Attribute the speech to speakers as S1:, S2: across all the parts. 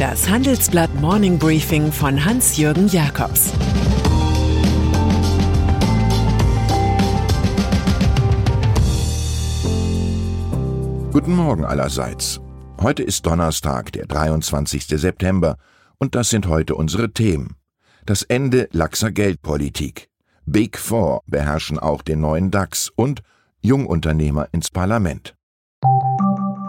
S1: Das Handelsblatt Morning Briefing von Hans-Jürgen Jakobs
S2: Guten Morgen allerseits. Heute ist Donnerstag, der 23. September, und das sind heute unsere Themen. Das Ende laxer Geldpolitik. Big Four beherrschen auch den neuen DAX und Jungunternehmer ins Parlament.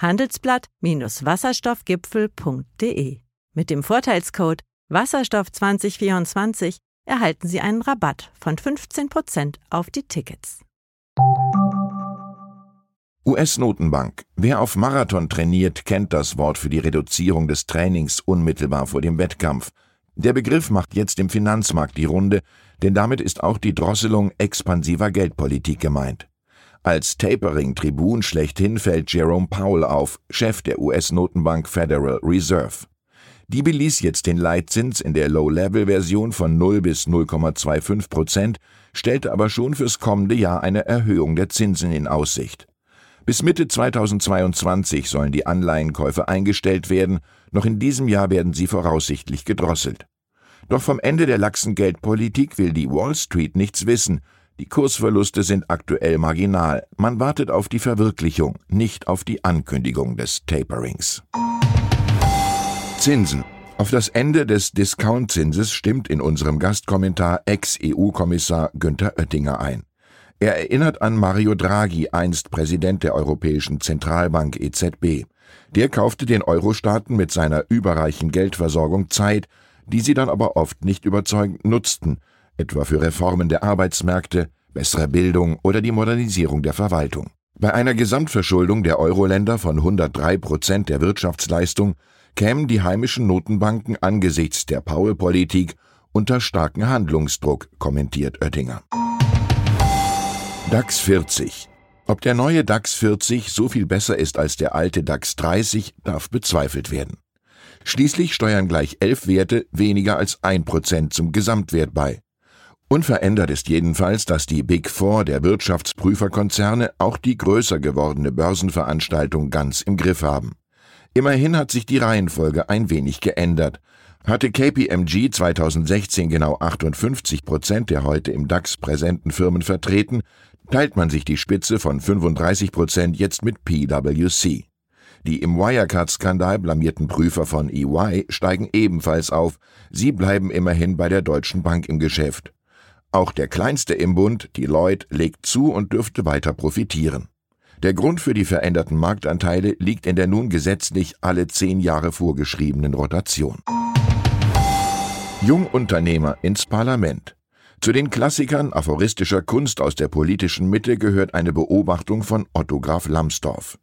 S3: handelsblatt-wasserstoffgipfel.de. Mit dem Vorteilscode Wasserstoff 2024 erhalten Sie einen Rabatt von 15% auf die Tickets.
S2: US-Notenbank. Wer auf Marathon trainiert, kennt das Wort für die Reduzierung des Trainings unmittelbar vor dem Wettkampf. Der Begriff macht jetzt im Finanzmarkt die Runde, denn damit ist auch die Drosselung expansiver Geldpolitik gemeint. Als Tapering-Tribun schlechthin fällt Jerome Powell auf, Chef der US-Notenbank Federal Reserve. Die beließ jetzt den Leitzins in der Low-Level-Version von 0 bis 0,25 Prozent, stellte aber schon fürs kommende Jahr eine Erhöhung der Zinsen in Aussicht. Bis Mitte 2022 sollen die Anleihenkäufe eingestellt werden, noch in diesem Jahr werden sie voraussichtlich gedrosselt. Doch vom Ende der laxen Geldpolitik will die Wall Street nichts wissen, die Kursverluste sind aktuell marginal. Man wartet auf die Verwirklichung, nicht auf die Ankündigung des Taperings. Zinsen. Auf das Ende des Discountzinses stimmt in unserem Gastkommentar Ex-EU-Kommissar Günther Oettinger ein. Er erinnert an Mario Draghi, einst Präsident der Europäischen Zentralbank EZB. Der kaufte den Euro-Staaten mit seiner überreichen Geldversorgung Zeit, die sie dann aber oft nicht überzeugend nutzten, etwa für Reformen der Arbeitsmärkte, bessere Bildung oder die Modernisierung der Verwaltung. Bei einer Gesamtverschuldung der Euro-Länder von 103 Prozent der Wirtschaftsleistung kämen die heimischen Notenbanken angesichts der Powell-Politik unter starken Handlungsdruck, kommentiert Oettinger. DAX 40. Ob der neue DAX 40 so viel besser ist als der alte DAX 30, darf bezweifelt werden. Schließlich steuern gleich elf Werte weniger als ein Prozent zum Gesamtwert bei. Unverändert ist jedenfalls, dass die Big Four der Wirtschaftsprüferkonzerne auch die größer gewordene Börsenveranstaltung ganz im Griff haben. Immerhin hat sich die Reihenfolge ein wenig geändert. Hatte KPMG 2016 genau 58 Prozent der heute im DAX präsenten Firmen vertreten, teilt man sich die Spitze von 35 Prozent jetzt mit PwC. Die im Wirecard-Skandal blamierten Prüfer von EY steigen ebenfalls auf. Sie bleiben immerhin bei der Deutschen Bank im Geschäft. Auch der kleinste im Bund, Deloitte, legt zu und dürfte weiter profitieren. Der Grund für die veränderten Marktanteile liegt in der nun gesetzlich alle zehn Jahre vorgeschriebenen Rotation. Jungunternehmer ins Parlament. Zu den Klassikern aphoristischer Kunst aus der politischen Mitte gehört eine Beobachtung von Otto Graf Lambsdorff.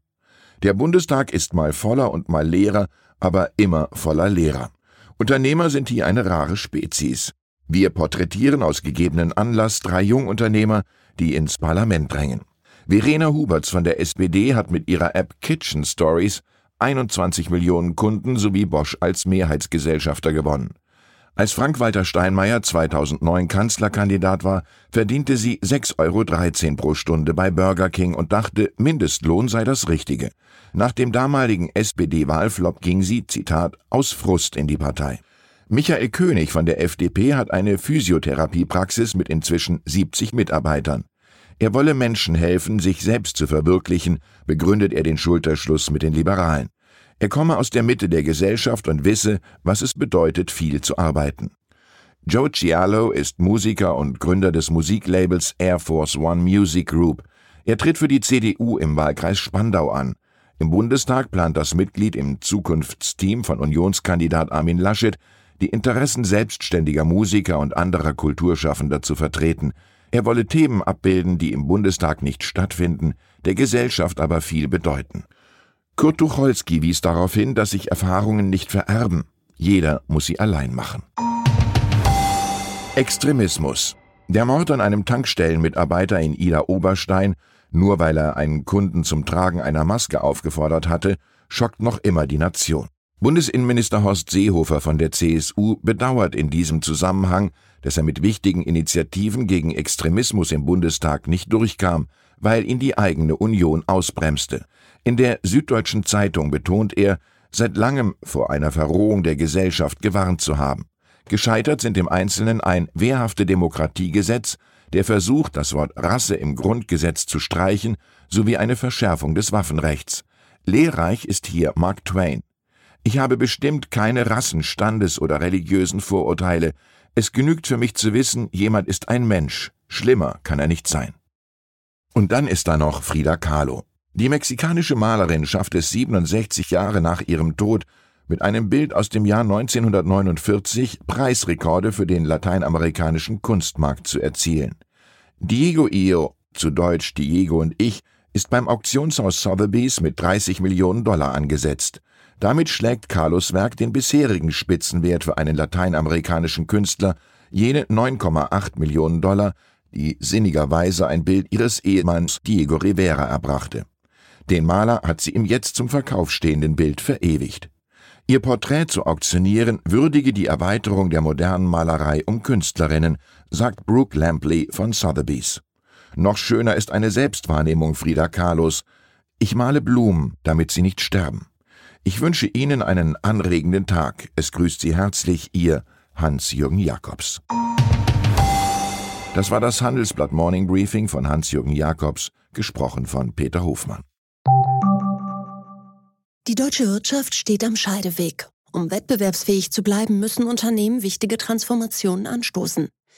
S2: Der Bundestag ist mal voller und mal leerer, aber immer voller Lehrer. Unternehmer sind hier eine rare Spezies. Wir porträtieren aus gegebenen Anlass drei Jungunternehmer, die ins Parlament drängen. Verena Huberts von der SPD hat mit ihrer App Kitchen Stories 21 Millionen Kunden sowie Bosch als Mehrheitsgesellschafter gewonnen. Als Frank-Walter Steinmeier 2009 Kanzlerkandidat war, verdiente sie 6,13 Euro pro Stunde bei Burger King und dachte, Mindestlohn sei das Richtige. Nach dem damaligen SPD-Wahlflop ging sie, Zitat, aus Frust in die Partei. Michael König von der FDP hat eine Physiotherapiepraxis mit inzwischen 70 Mitarbeitern. Er wolle Menschen helfen, sich selbst zu verwirklichen, begründet er den Schulterschluss mit den Liberalen. Er komme aus der Mitte der Gesellschaft und wisse, was es bedeutet, viel zu arbeiten. Joe Cialo ist Musiker und Gründer des Musiklabels Air Force One Music Group. Er tritt für die CDU im Wahlkreis Spandau an. Im Bundestag plant das Mitglied im Zukunftsteam von Unionskandidat Armin Laschet, die Interessen selbstständiger Musiker und anderer Kulturschaffender zu vertreten. Er wolle Themen abbilden, die im Bundestag nicht stattfinden, der Gesellschaft aber viel bedeuten. Kurt Tucholsky wies darauf hin, dass sich Erfahrungen nicht vererben. Jeder muss sie allein machen. Extremismus. Der Mord an einem Tankstellenmitarbeiter in Ida Oberstein, nur weil er einen Kunden zum Tragen einer Maske aufgefordert hatte, schockt noch immer die Nation. Bundesinnenminister Horst Seehofer von der CSU bedauert in diesem Zusammenhang, dass er mit wichtigen Initiativen gegen Extremismus im Bundestag nicht durchkam, weil ihn die eigene Union ausbremste. In der Süddeutschen Zeitung betont er, seit langem vor einer Verrohung der Gesellschaft gewarnt zu haben. Gescheitert sind im Einzelnen ein wehrhafte Demokratiegesetz, der Versuch, das Wort Rasse im Grundgesetz zu streichen, sowie eine Verschärfung des Waffenrechts. Lehrreich ist hier Mark Twain. Ich habe bestimmt keine Rassen-, Standes- oder religiösen Vorurteile. Es genügt für mich zu wissen, jemand ist ein Mensch. Schlimmer kann er nicht sein. Und dann ist da noch Frida Kahlo. Die mexikanische Malerin schafft es 67 Jahre nach ihrem Tod, mit einem Bild aus dem Jahr 1949 Preisrekorde für den lateinamerikanischen Kunstmarkt zu erzielen. Diego Io, zu Deutsch Diego und ich, ist beim Auktionshaus Sotheby's mit 30 Millionen Dollar angesetzt. Damit schlägt Carlos Werk den bisherigen Spitzenwert für einen lateinamerikanischen Künstler, jene 9,8 Millionen Dollar, die sinnigerweise ein Bild ihres Ehemanns Diego Rivera erbrachte. Den Maler hat sie im jetzt zum Verkauf stehenden Bild verewigt. Ihr Porträt zu auktionieren würdige die Erweiterung der modernen Malerei um Künstlerinnen, sagt Brooke Lampley von Sotheby's. Noch schöner ist eine Selbstwahrnehmung Frida Kahlos. Ich male Blumen, damit sie nicht sterben. Ich wünsche Ihnen einen anregenden Tag. Es grüßt Sie herzlich Ihr Hans-Jürgen Jakobs. Das war das Handelsblatt Morning Briefing von Hans-Jürgen Jakobs, gesprochen von Peter Hofmann.
S4: Die deutsche Wirtschaft steht am Scheideweg. Um wettbewerbsfähig zu bleiben, müssen Unternehmen wichtige Transformationen anstoßen.